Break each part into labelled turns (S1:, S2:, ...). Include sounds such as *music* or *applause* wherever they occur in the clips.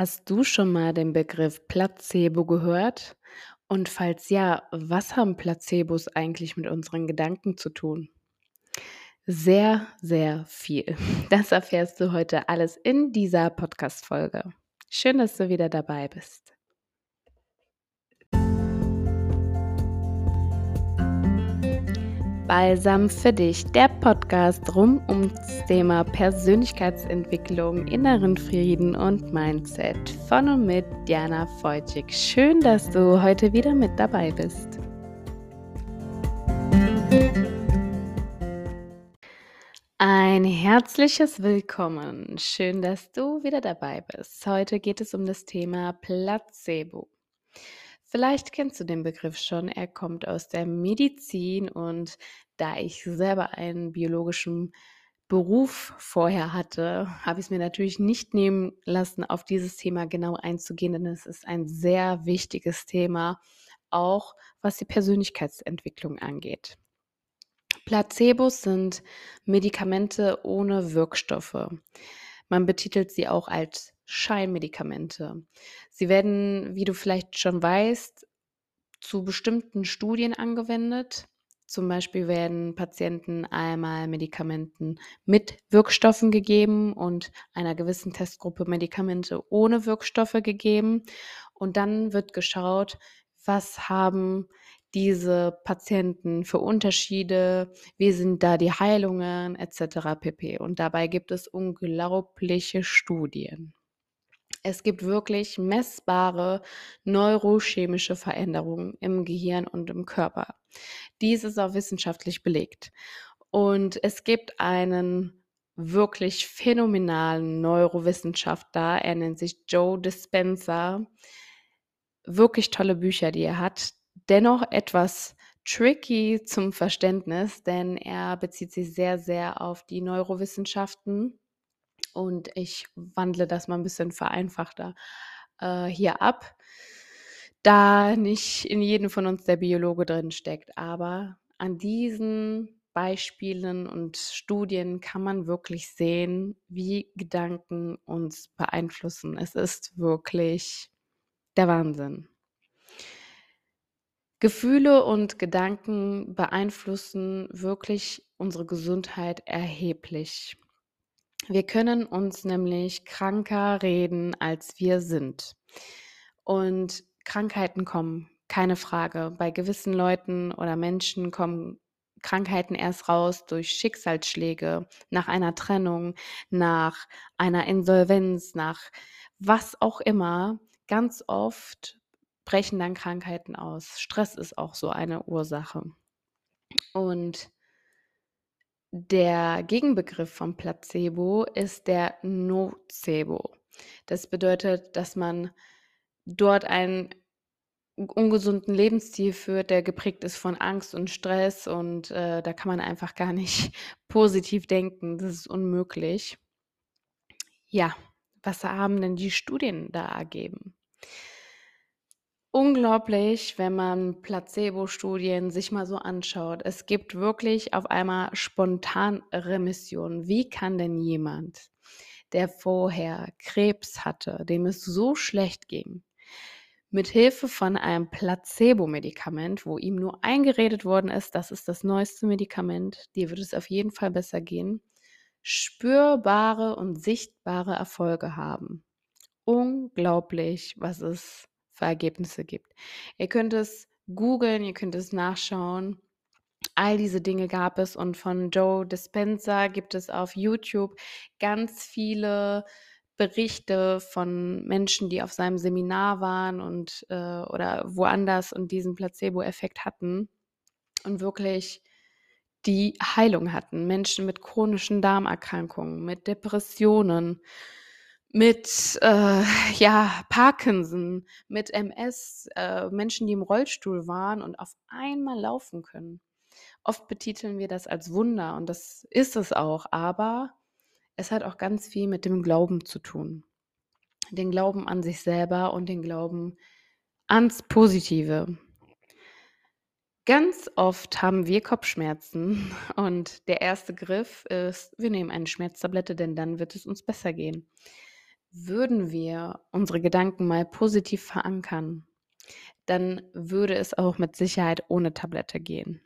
S1: Hast du schon mal den Begriff Placebo gehört? Und falls ja, was haben Placebos eigentlich mit unseren Gedanken zu tun? Sehr, sehr viel. *laughs* Das erfährst du heute alles in dieser Podcast-Folge. Schön, dass du wieder dabei bist. Balsam für dich, der Podcast rum ums Thema Persönlichkeitsentwicklung, inneren Frieden und Mindset von und mit Diana Feutschig. Schön, dass du heute wieder mit dabei bist. Ein herzliches Willkommen. Schön, dass du wieder dabei bist. Heute geht es um das Thema Placebo. Vielleicht kennst du den Begriff schon. Er kommt aus der Medizin und da ich selber einen biologischen Beruf vorher hatte, habe ich es mir natürlich nicht nehmen lassen, auf dieses Thema genau einzugehen, denn es ist ein sehr wichtiges Thema, auch was die Persönlichkeitsentwicklung angeht. Placebos sind Medikamente ohne Wirkstoffe. Man betitelt sie auch als Scheinmedikamente. Sie werden, wie du vielleicht schon weißt, zu bestimmten Studien angewendet. Zum Beispiel werden Patienten einmal Medikamenten mit Wirkstoffen gegeben und einer gewissen Testgruppe Medikamente ohne Wirkstoffe gegeben. Und dann wird geschaut, was haben diese Patienten für Unterschiede, wie sind da die Heilungen etc. pp. Und dabei gibt es unglaubliche Studien. Es gibt wirklich messbare neurochemische Veränderungen im Gehirn und im Körper. Dies ist auch wissenschaftlich belegt. Und es gibt einen wirklich phänomenalen Neurowissenschaftler, er nennt sich Joe Dispenza. Wirklich tolle Bücher, die er hat. Dennoch etwas tricky zum Verständnis, denn er bezieht sich sehr, sehr auf die Neurowissenschaften und ich wandle das mal ein bisschen vereinfachter äh, hier ab, da nicht in jedem von uns der Biologe drin steckt. Aber an diesen Beispielen und Studien kann man wirklich sehen, wie Gedanken uns beeinflussen. Es ist wirklich der Wahnsinn. Gefühle und Gedanken beeinflussen wirklich unsere Gesundheit erheblich. Wir können uns nämlich kranker reden, als wir sind. Und Krankheiten kommen, keine Frage. Bei gewissen Leuten oder Menschen kommen Krankheiten erst raus durch Schicksalsschläge, nach einer Trennung, nach einer Insolvenz, nach was auch immer. Ganz oft brechen dann Krankheiten aus. Stress ist auch so eine Ursache. Und der Gegenbegriff vom Placebo ist der Nocebo. Das bedeutet, dass man dort einen ungesunden Lebensstil führt, der geprägt ist von Angst und Stress und äh, da kann man einfach gar nicht *laughs* positiv denken. Das ist unmöglich. Ja, was haben denn die Studien da ergeben? Unglaublich, wenn man Placebo-Studien sich mal so anschaut. Es gibt wirklich auf einmal Spontanremissionen. Wie kann denn jemand, der vorher Krebs hatte, dem es so schlecht ging, mit Hilfe von einem Placebo-Medikament, wo ihm nur eingeredet worden ist, das ist das neueste Medikament, dir wird es auf jeden Fall besser gehen, spürbare und sichtbare Erfolge haben. Unglaublich, was es für Ergebnisse gibt. Ihr könnt es googeln, ihr könnt es nachschauen. All diese Dinge gab es und von Joe Dispenza gibt es auf YouTube ganz viele Berichte von Menschen, die auf seinem Seminar waren und äh, oder woanders und diesen Placebo-Effekt hatten und wirklich die Heilung hatten. Menschen mit chronischen Darmerkrankungen, mit Depressionen, mit äh, ja, Parkinson, mit MS, äh, Menschen, die im Rollstuhl waren und auf einmal laufen können. Oft betiteln wir das als Wunder und das ist es auch, aber es hat auch ganz viel mit dem Glauben zu tun. Den Glauben an sich selber und den Glauben ans Positive. Ganz oft haben wir Kopfschmerzen und der erste Griff ist, wir nehmen eine Schmerztablette, denn dann wird es uns besser gehen. Würden wir unsere Gedanken mal positiv verankern, dann würde es auch mit Sicherheit ohne Tablette gehen.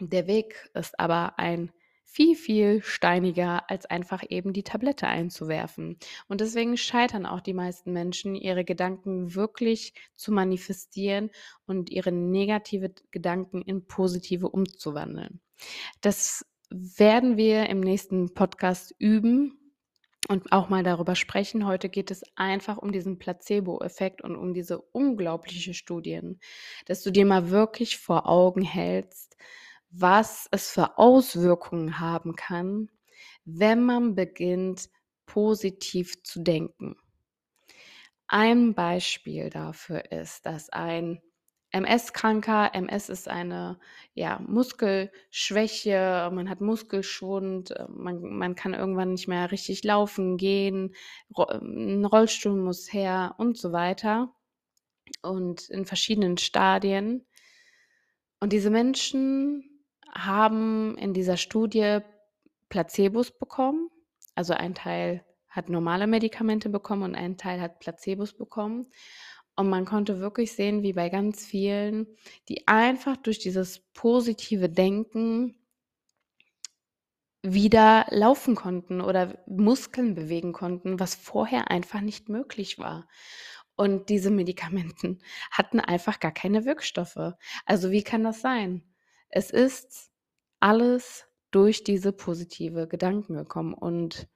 S1: Der Weg ist aber ein viel, viel steiniger, als einfach eben die Tablette einzuwerfen. Und deswegen scheitern auch die meisten Menschen, ihre Gedanken wirklich zu manifestieren und ihre negative Gedanken in positive umzuwandeln. Das werden wir im nächsten Podcast üben und auch mal darüber sprechen. Heute geht es einfach um diesen Placebo-Effekt und um diese unglaubliche Studien, dass du dir mal wirklich vor Augen hältst, was es für Auswirkungen haben kann, wenn man beginnt, positiv zu denken. Ein Beispiel dafür ist, dass ein MS-Kranker, MS ist eine ja, Muskelschwäche, man hat Muskelschwund, man, man kann irgendwann nicht mehr richtig laufen, gehen, ein Rollstuhl muss her und so weiter. Und in verschiedenen Stadien. Und diese Menschen haben in dieser Studie Placebos bekommen. Also ein Teil hat normale Medikamente bekommen und ein Teil hat Placebos bekommen. Und man konnte wirklich sehen, wie bei ganz vielen, die einfach durch dieses positive Denken wieder laufen konnten oder Muskeln bewegen konnten, was vorher einfach nicht möglich war. Und diese Medikamenten *laughs* hatten einfach gar keine Wirkstoffe. Also wie kann das sein? Es ist alles durch diese positive Gedanken gekommen und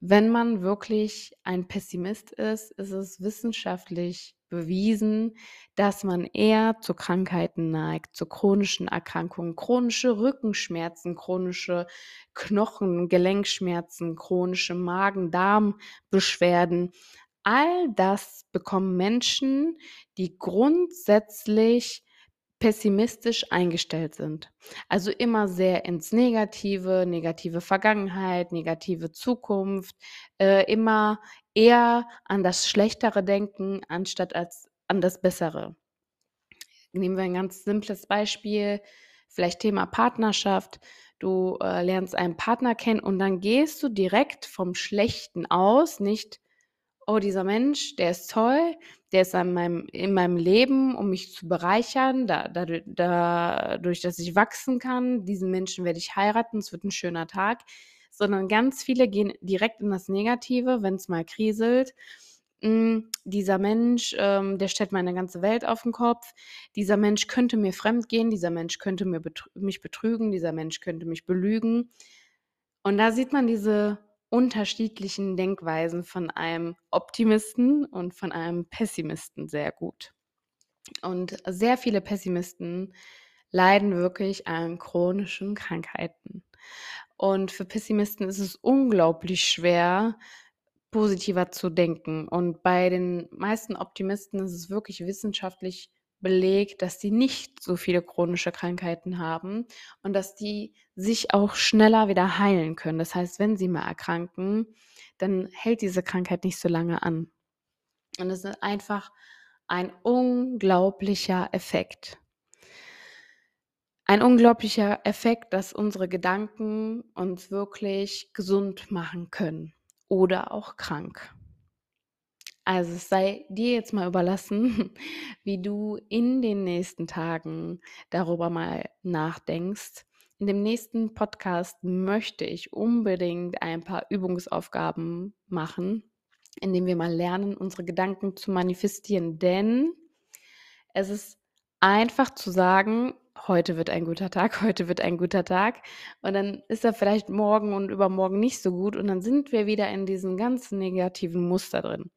S1: wenn man wirklich ein Pessimist ist, ist es wissenschaftlich bewiesen, dass man eher zu Krankheiten neigt, zu chronischen Erkrankungen, chronische Rückenschmerzen, chronische Knochen, Gelenkschmerzen, chronische Magen-Darm-Beschwerden. All das bekommen Menschen, die grundsätzlich pessimistisch eingestellt sind. Also immer sehr ins Negative, negative Vergangenheit, negative Zukunft, äh, immer eher an das Schlechtere denken, anstatt als an das Bessere. Nehmen wir ein ganz simples Beispiel, vielleicht Thema Partnerschaft. Du äh, lernst einen Partner kennen und dann gehst du direkt vom Schlechten aus, nicht oh, dieser Mensch, der ist toll, der ist in meinem, in meinem Leben, um mich zu bereichern, da, da, dadurch, dass ich wachsen kann. Diesen Menschen werde ich heiraten, es wird ein schöner Tag. Sondern ganz viele gehen direkt in das Negative, wenn es mal kriselt. Hm, dieser Mensch, ähm, der stellt meine ganze Welt auf den Kopf. Dieser Mensch könnte mir fremd gehen, dieser Mensch könnte mir betrü mich betrügen, dieser Mensch könnte mich belügen. Und da sieht man diese unterschiedlichen Denkweisen von einem Optimisten und von einem Pessimisten sehr gut. Und sehr viele Pessimisten leiden wirklich an chronischen Krankheiten. Und für Pessimisten ist es unglaublich schwer, positiver zu denken. Und bei den meisten Optimisten ist es wirklich wissenschaftlich belegt, dass die nicht so viele chronische Krankheiten haben und dass die sich auch schneller wieder heilen können. Das heißt, wenn sie mal erkranken, dann hält diese Krankheit nicht so lange an. Und es ist einfach ein unglaublicher Effekt. Ein unglaublicher Effekt, dass unsere Gedanken uns wirklich gesund machen können oder auch krank. Also es sei dir jetzt mal überlassen, *laughs* wie du in den nächsten Tagen darüber mal nachdenkst. In dem nächsten Podcast möchte ich unbedingt ein paar Übungsaufgaben machen, indem wir mal lernen, unsere Gedanken zu manifestieren. Denn es ist einfach zu sagen, heute wird ein guter Tag, *laughs* heute wird ein guter Tag. Und dann ist er vielleicht morgen und übermorgen nicht so gut. Und dann sind wir wieder in diesem ganz negativen Muster drin.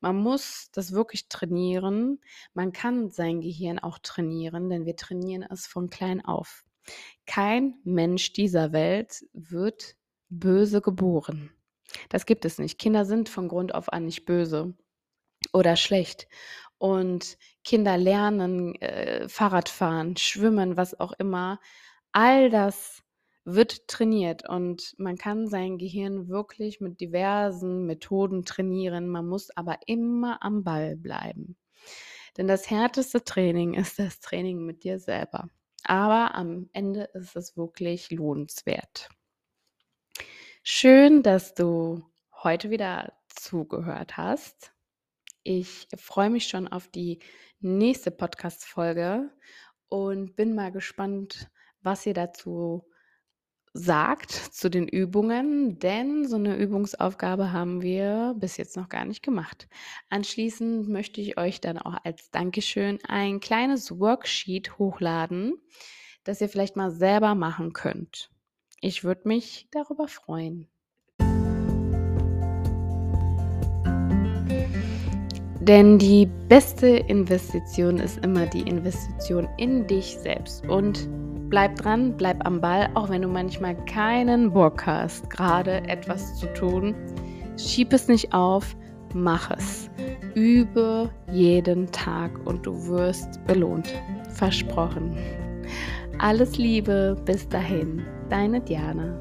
S1: Man muss das wirklich trainieren. Man kann sein Gehirn auch trainieren, denn wir trainieren es von klein auf. Kein Mensch dieser Welt wird böse geboren. Das gibt es nicht. Kinder sind von Grund auf an nicht böse oder schlecht und Kinder lernen, äh, Fahrradfahren, schwimmen, was auch immer. All das wird trainiert und man kann sein Gehirn wirklich mit diversen Methoden trainieren. Man muss aber immer am Ball bleiben. Denn das härteste Training ist das Training mit dir selber. Aber am Ende ist es wirklich lohnenswert. Schön, dass du heute wieder zugehört hast. Ich freue mich schon auf die nächste Podcast-Folge und bin mal gespannt, was ihr dazu sagt zu den Übungen, denn so eine Übungsaufgabe haben wir bis jetzt noch gar nicht gemacht. Anschließend möchte ich euch dann auch als Dankeschön ein kleines Worksheet hochladen, das ihr vielleicht mal selber machen könnt. Ich würde mich darüber freuen. Denn die beste Investition ist immer die Investition in dich selbst. Und bleib dran, bleib am Ball, auch wenn du manchmal keinen Bock hast, gerade etwas zu tun. Schieb es nicht auf, mach es. Übe jeden Tag und du wirst belohnt. Versprochen. Alles Liebe, bis dahin, deine Diana.